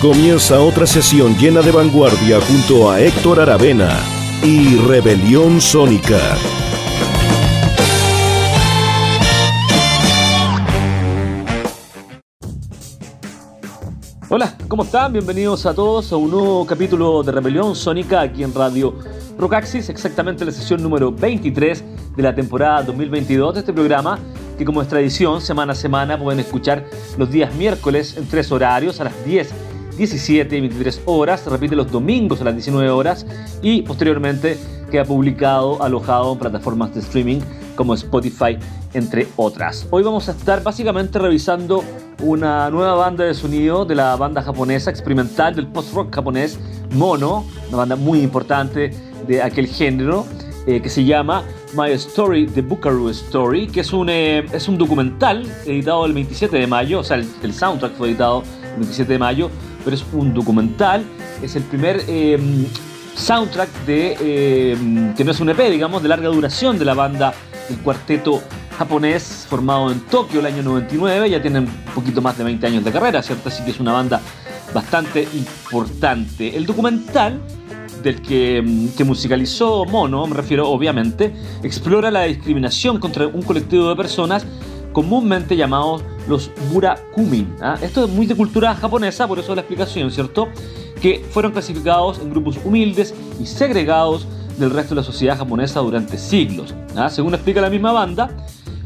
Comienza otra sesión llena de vanguardia junto a Héctor Aravena y Rebelión Sónica. Hola, ¿cómo están? Bienvenidos a todos a un nuevo capítulo de Rebelión Sónica aquí en Radio Rocaxis, exactamente la sesión número 23 de la temporada 2022 de este programa que como es tradición, semana a semana pueden escuchar los días miércoles en tres horarios a las 10 17 y 23 horas, se repite los domingos a las 19 horas y posteriormente queda publicado, alojado en plataformas de streaming como Spotify, entre otras. Hoy vamos a estar básicamente revisando una nueva banda de sonido de la banda japonesa experimental del post-rock japonés Mono, una banda muy importante de aquel género. Eh, que se llama My Story, The Buckaroo Story, que es un, eh, es un documental editado el 27 de mayo, o sea, el, el soundtrack fue editado el 27 de mayo, pero es un documental. Es el primer em, soundtrack de, em, que no es un EP, digamos, de larga duración de la banda, el cuarteto japonés formado en Tokio el año 99, ya tienen un poquito más de 20 años de carrera, ¿cierto? Así que es una banda bastante importante. El documental del que, em, que, musicalizó Mono, me refiero obviamente, explora la discriminación contra un colectivo de personas comúnmente llamados los Burakumin. ¿ah? Esto es muy de cultura japonesa, por eso la explicación, ¿cierto? Que fueron clasificados en grupos humildes y segregados del resto de la sociedad japonesa durante siglos. ¿ah? Según explica la misma banda,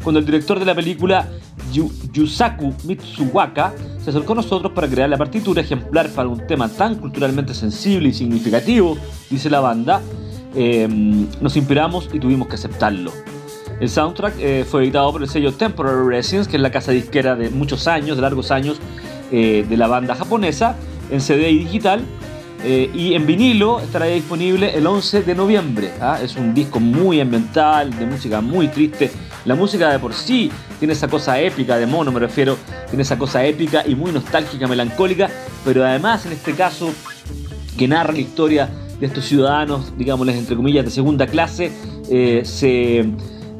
cuando el director de la película Yusaku Mitsuwaka se acercó a nosotros para crear la partitura ejemplar para un tema tan culturalmente sensible y significativo, dice la banda, eh, nos inspiramos y tuvimos que aceptarlo. El soundtrack eh, fue editado por el sello Temporary Residence, que es la casa disquera de muchos años, de largos años, eh, de la banda japonesa, en CD y digital. Eh, y en vinilo estará disponible el 11 de noviembre. ¿ah? Es un disco muy ambiental, de música muy triste. La música de por sí tiene esa cosa épica, de mono me refiero, tiene esa cosa épica y muy nostálgica, melancólica, pero además en este caso que narra la historia de estos ciudadanos, digámosles entre comillas, de segunda clase, se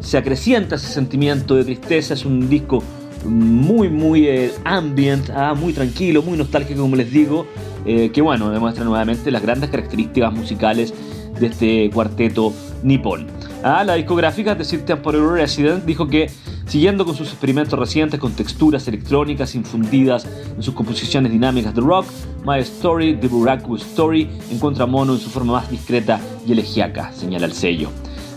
se acrecienta ese sentimiento de tristeza, es un disco muy, muy eh, ambient, ah, muy tranquilo, muy nostálgico, como les digo, eh, que bueno, demuestra nuevamente las grandes características musicales de este cuarteto nipón. Ah, la discográfica de Sir Temporary Resident dijo que, siguiendo con sus experimentos recientes con texturas electrónicas infundidas en sus composiciones dinámicas de rock, My Story, The Buraku Story, encuentra mono en su forma más discreta y elegíaca, señala el sello.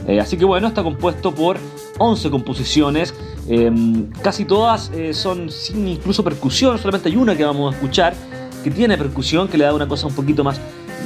Eh, así que bueno, está compuesto por 11 composiciones, em, casi todas eh, son sin incluso percusión, solamente hay una que vamos a escuchar que tiene percusión, que le da una cosa un poquito más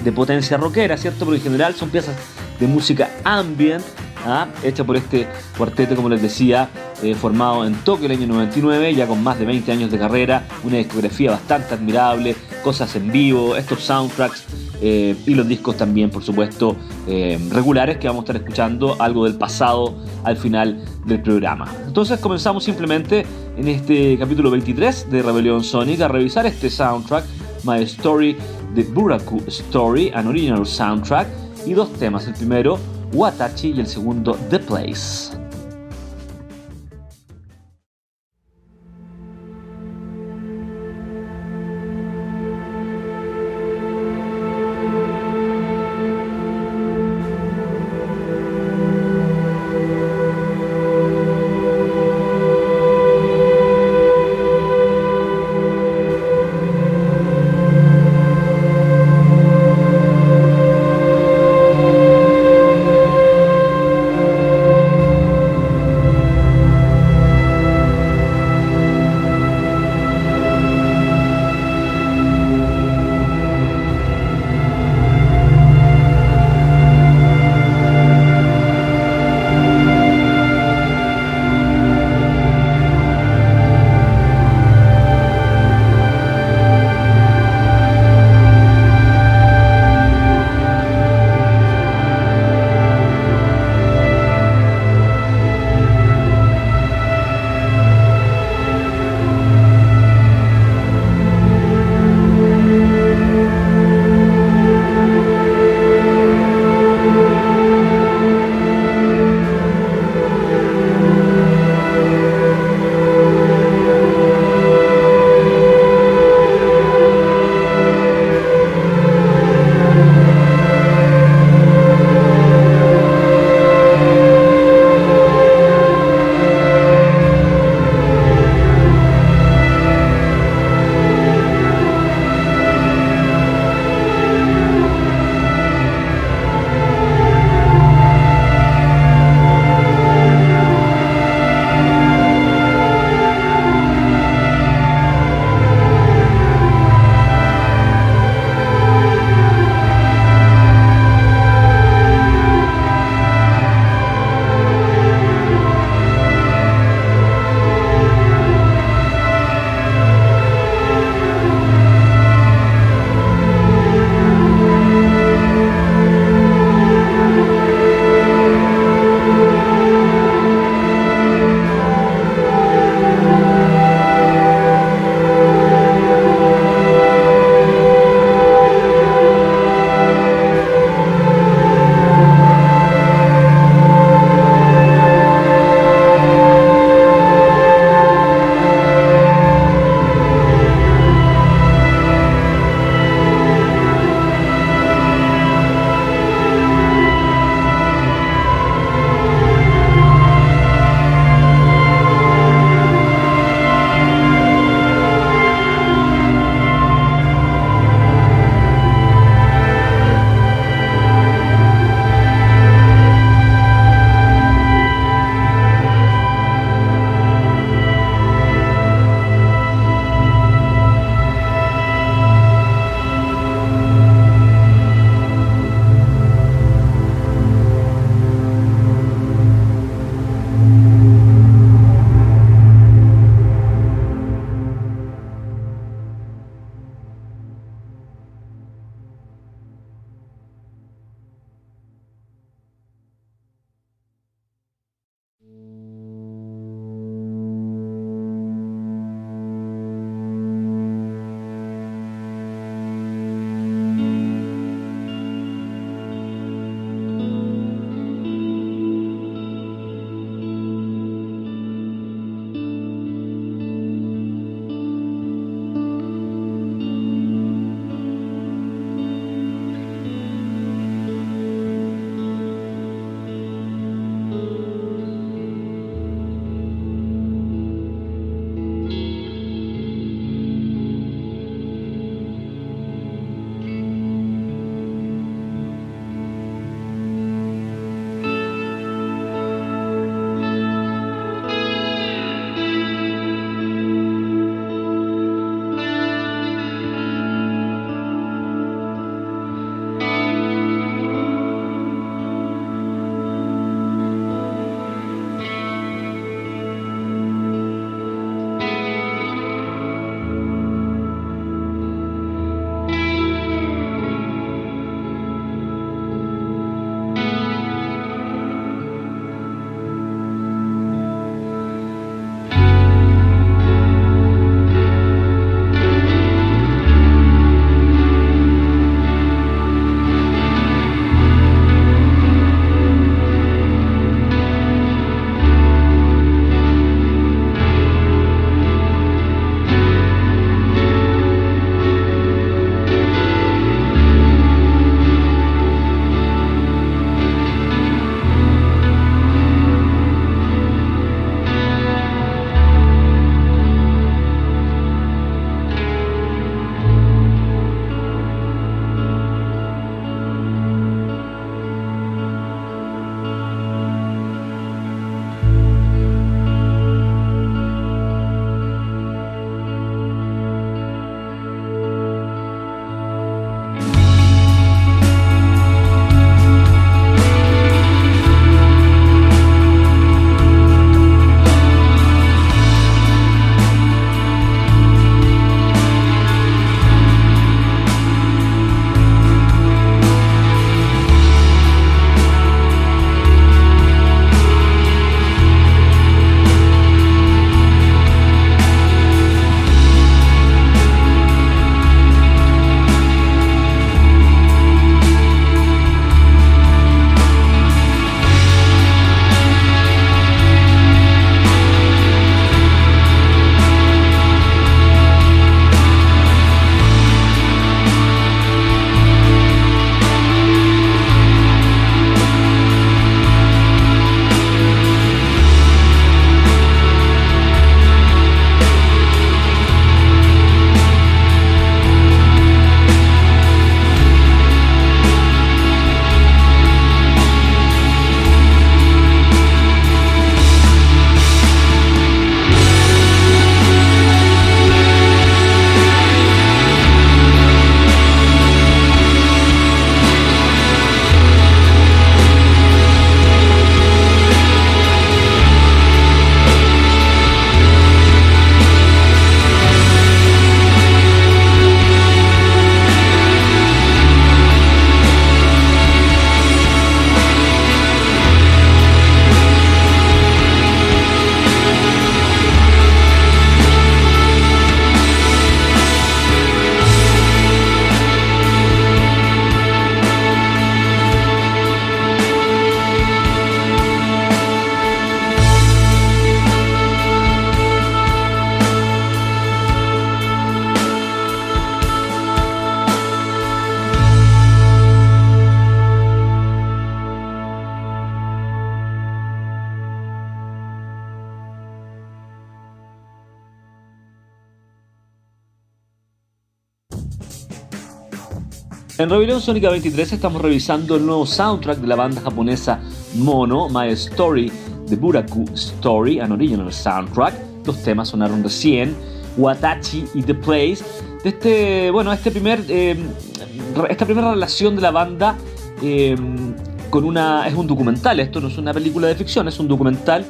de potencia rockera, ¿cierto? Pero en general son piezas de música ambient, ¿ah? hecha por este cuarteto, como les decía, eh, formado en Tokio el año 99, ya con más de 20 años de carrera, una discografía bastante admirable, cosas en vivo, estos soundtracks eh, y los discos también, por supuesto, eh, regulares que vamos a estar escuchando algo del pasado al final del programa. Entonces comenzamos simplemente en este capítulo 23 de Rebelión Sonic a revisar este soundtrack, My Story, The Buraku Story, an original soundtrack, y dos temas, el primero Watachi y el segundo The Place. En Rebelión Sónica 23 estamos revisando el nuevo soundtrack de la banda japonesa Mono, My Story, The Buraku Story, an original soundtrack. Los temas sonaron recién, Watachi y The Place. De este, bueno, este primer, eh, esta primera relación de la banda eh, con una, es un documental, esto no es una película de ficción, es un documental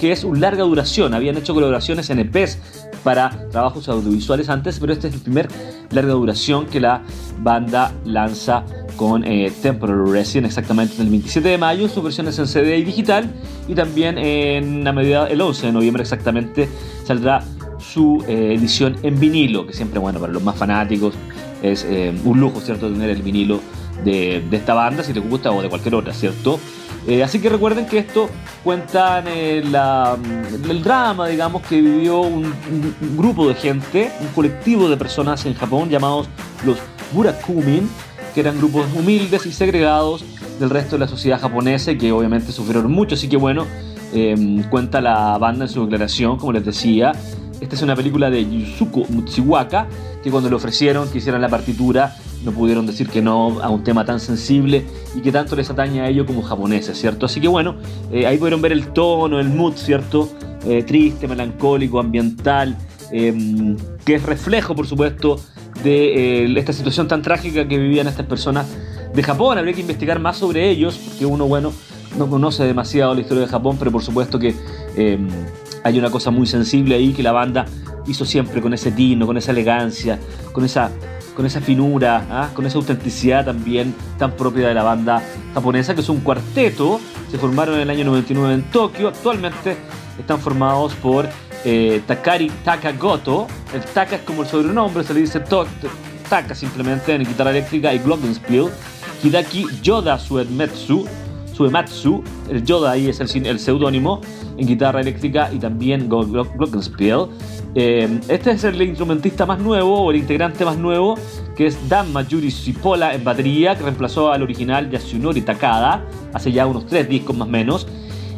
que es un larga duración. Habían hecho colaboraciones en EPs para trabajos audiovisuales antes, pero este es el primer larga duración que la banda lanza con eh, Temporary Resident exactamente el 27 de mayo, sus versiones en CD y digital, y también en la medida el 11 de noviembre exactamente saldrá su eh, edición en vinilo, que siempre, bueno, para los más fanáticos es eh, un lujo, ¿cierto?, tener el vinilo de, esta banda, si les gusta, o de cualquier otra, ¿cierto? Eh, así que recuerden que esto cuenta el drama, digamos, que vivió un, un, grupo de gente, un colectivo de personas en Japón llamados los Burakumin, que eran grupos humildes y segregados del resto de la sociedad japonesa y que obviamente sufrieron mucho. Así que bueno, eh, cuenta la banda en su declaración, como les decía. Esta es una película de Yusuko Mutsiwaka, que cuando le ofrecieron que hicieran la partitura, no pudieron decir que no a un tema tan sensible y que tanto les atañe a ellos como japoneses, ¿cierto? Así que bueno, eh, ahí pudieron ver el tono, el mood, ¿cierto? Eh, triste, melancólico, ambiental, eh, que es reflejo, por supuesto, de esta situación tan trágica que vivían estas personas de Japón. Habría que investigar más sobre ellos, porque uno, bueno, no conoce demasiado la historia de Japón, pero por supuesto que hay una cosa muy sensible ahí que la banda hizo siempre con ese tino, con esa elegancia, con esa con esa finura, ¿ah? con esa autenticidad también tan propia de la banda japonesa, que es un cuarteto, se formaron en el año 99 en Tokio, actualmente están formados por eh, Takari Takagoto, el Taka es como el sobrenombre, se le dice Taka simplemente en guitarra eléctrica y glockenspiel, Hidaki Yoda Suematsu, Suematsu, el Yoda ahí es el, el seudónimo, en guitarra eléctrica y también glockenspiel, eh, este es el instrumentista más nuevo o el integrante más nuevo, que es Dan Mayuri Sipola en batería, que reemplazó al original Yasunori Takada hace ya unos tres discos más o menos.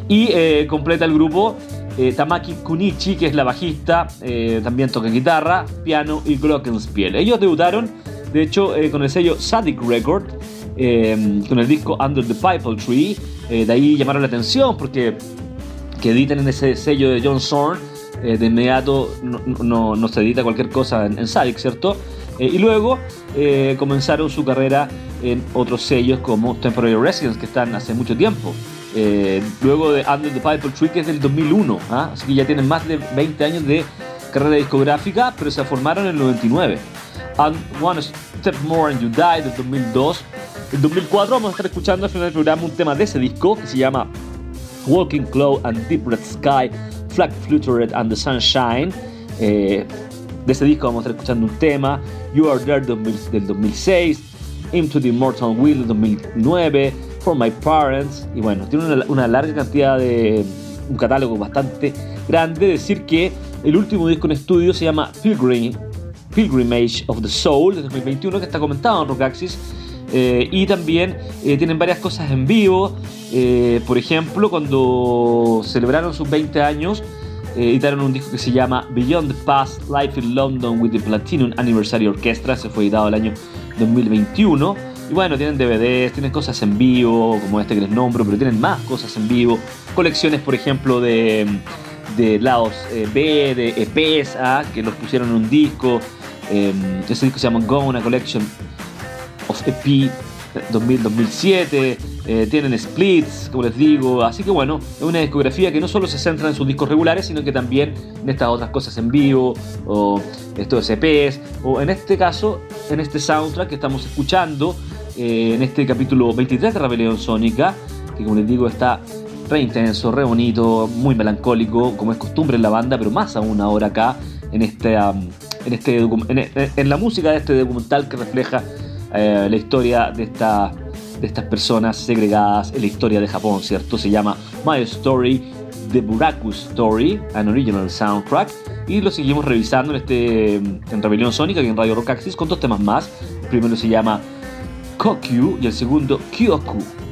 Y eh, completa el grupo eh, Tamaki Kunichi, que es la bajista, también toca guitarra, piano y glockenspiel. Ellos debutaron, de hecho, con el sello Sadik Record, con el disco Under the Pipe Tree. de ahí llamaron la atención porque que editan en ese sello de John Zorn eh, de inmediato no, se edita cualquier cosa en, en ¿cierto? Eh, y luego eh, comenzaron su carrera en otros sellos como Temporary Residence, que están hace mucho tiempo. luego de Under the Piper Tree, que es del 2001, ¿ah? así que ya tienen más de 20 años de carrera discográfica, pero se formaron en el 99. And One Step More and You Die del 2002. En 2004 vamos a estar escuchando al final del programa un tema de ese disco que se llama Walking Cloud and Deep Red Sky Flag Fluttered and the Sunshine. Eh, de ese disco vamos a estar escuchando un tema, You Are There del 2006, Into the Immortal Will del 2009, For My Parents, y bueno, tiene una, larga cantidad de. un catálogo bastante grande. Decir que el último disco en estudio se llama Pilgrim, Pilgrimage of the Soul de 2021, que está comentado en Rockaxis. Eh, y también eh, tienen varias cosas en vivo. Eh, por ejemplo, cuando celebraron sus 20 años, editaron un disco que se llama Beyond the Past, Life in London with the Platinum Anniversary Orchestra, se fue editado el año 2021. Y bueno, tienen DVDs, tienen cosas en vivo, como este que les nombro, pero tienen más cosas en vivo. Colecciones, por ejemplo, de, de lados B, de EPs, ¿ah? que los pusieron en un disco. ese disco se llama Go, una collection of EP 2000-2007, eh, tienen splits, como les digo, así que bueno, es una discografía que no solo se centra en sus discos regulares, sino que también en estas otras cosas en vivo, o estos EPs, o en este caso, en este soundtrack que estamos escuchando, eh, en este capítulo 23 de Rebelión Sónica, que como les digo está re intenso, re bonito, muy melancólico, como es costumbre en la banda, pero más aún ahora acá, en, este, en, este, en la música de este documental que refleja eh, la historia de, esta, de estas personas segregadas en la historia de Japón, ¿cierto? Se llama My Story, The Buraku Story, an original soundtrack. Y lo seguimos revisando en, este, en Rebelión Sónica y en Radio Rock Axis con dos temas más. El primero se llama Kokyu y el segundo Kyoku.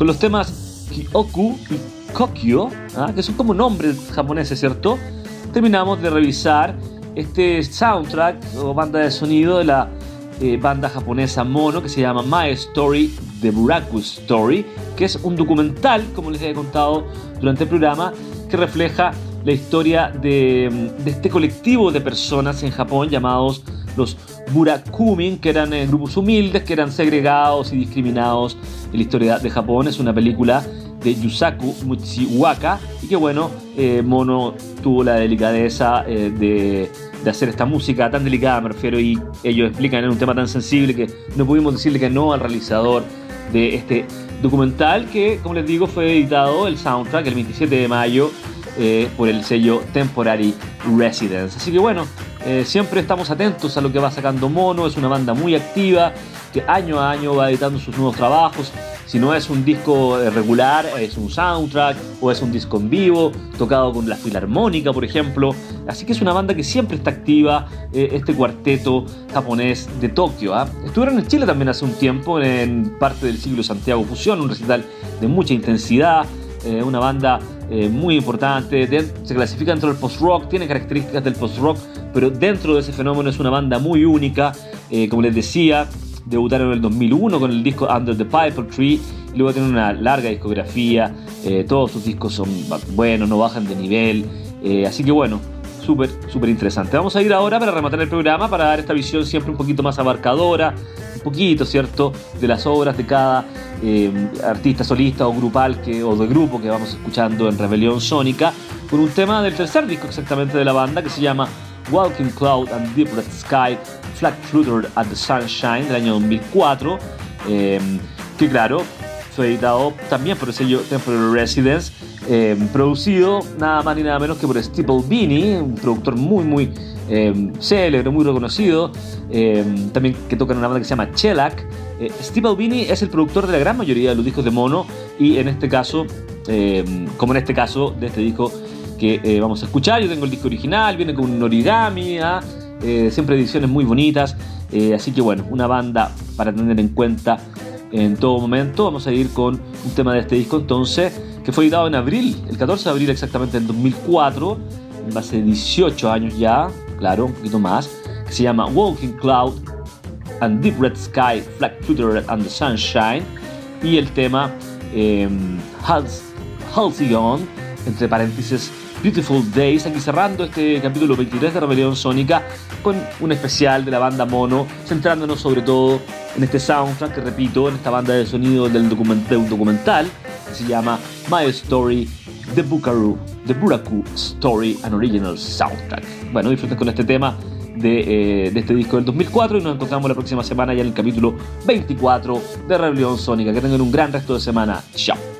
Con los temas Kyoku y Kokyo, ¿ah? que son como nombres japoneses, ¿cierto? Terminamos de revisar este soundtrack o banda de sonido de la eh, banda japonesa Mono que se llama My Story, The Buraku Story, que es un documental, como les he contado durante el programa, que refleja la historia de, este colectivo de personas en Japón llamados los Burakumin, que eran eh, grupos humildes, que eran segregados y discriminados la historia de Japón. Es una película de Yusaku Mutsiwaka y que bueno, eh, Mono tuvo la delicadeza eh, de, hacer esta música tan delicada, me refiero, y ellos explican en un tema tan sensible que no pudimos decirle que no al realizador de este documental que, como les digo, fue editado el soundtrack el 27 de mayo eh, por el sello Temporary Residence. Así que bueno, eh, siempre estamos atentos a lo que va sacando Mono, es una banda muy activa que año a año va editando sus nuevos trabajos. Si no es un disco eh, regular, es un soundtrack o es un disco en vivo, tocado con la filarmónica, por ejemplo. Así que es una banda que siempre está activa, este cuarteto japonés de Tokio. ¿ah? Estuvieron en Chile también hace un tiempo, en parte del siglo Santiago Fusión, un recital de mucha intensidad, una banda eh, muy importante, se clasifica dentro del post-rock, tiene características del post-rock, pero dentro de ese fenómeno es una banda muy única, eh, como les decía, debutaron en el 2001 con el disco Under the Piper Tree, luego tienen una larga discografía, eh, todos sus discos son buenos, no bajan de nivel, así que bueno, súper, súper interesante. Vamos a ir ahora para rematar el programa, para dar esta visión siempre un poquito más abarcadora, poquito, ¿cierto?, de las obras de cada eh, artista solista o grupal que, o de grupo que vamos escuchando en Rebelión Sónica, con un tema del tercer disco exactamente de la banda que se llama Walking Cloud and Deep Red Sky, Flat Flutter at the Sunshine del año 2004, eh, que claro, fue editado también por el sello Temporary Residence, eh, producido nada más ni nada menos que por Steeple Beanie, un productor muy muy eh, célebre, muy reconocido, eh, también que toca en una banda que se llama Shellac. Steve Albini es el productor de la gran mayoría de los discos de Mono y en este caso, como en este caso de este disco que vamos a escuchar, yo tengo el disco original, viene con un origami, ¿ah? siempre ediciones muy bonitas, así que bueno, una banda para tener en cuenta en todo momento. Vamos a ir con un tema de este disco entonces, que fue editado en abril, el 14 de abril exactamente en 2004, hace 18 años ya, claro, un poquito más, que se llama Walking Cloud and Deep Red Sky, Flag Flutter and the Sunshine, y el tema eh, entre paréntesis, Beautiful Days, aquí cerrando este capítulo 23 de Rebelión Sónica con un especial de la banda Mono, centrándonos sobre todo en este soundtrack que repito, en esta banda de sonido del de un documental que se llama My Story The Bukaru, The Buraku Story and Original Soundtrack. Bueno, disfruten con este tema de, eh, de, este disco del 2004 y nos encontramos la próxima semana ya en el capítulo 24 de Rebelión Sónica. Que tengan un gran resto de semana. Chao.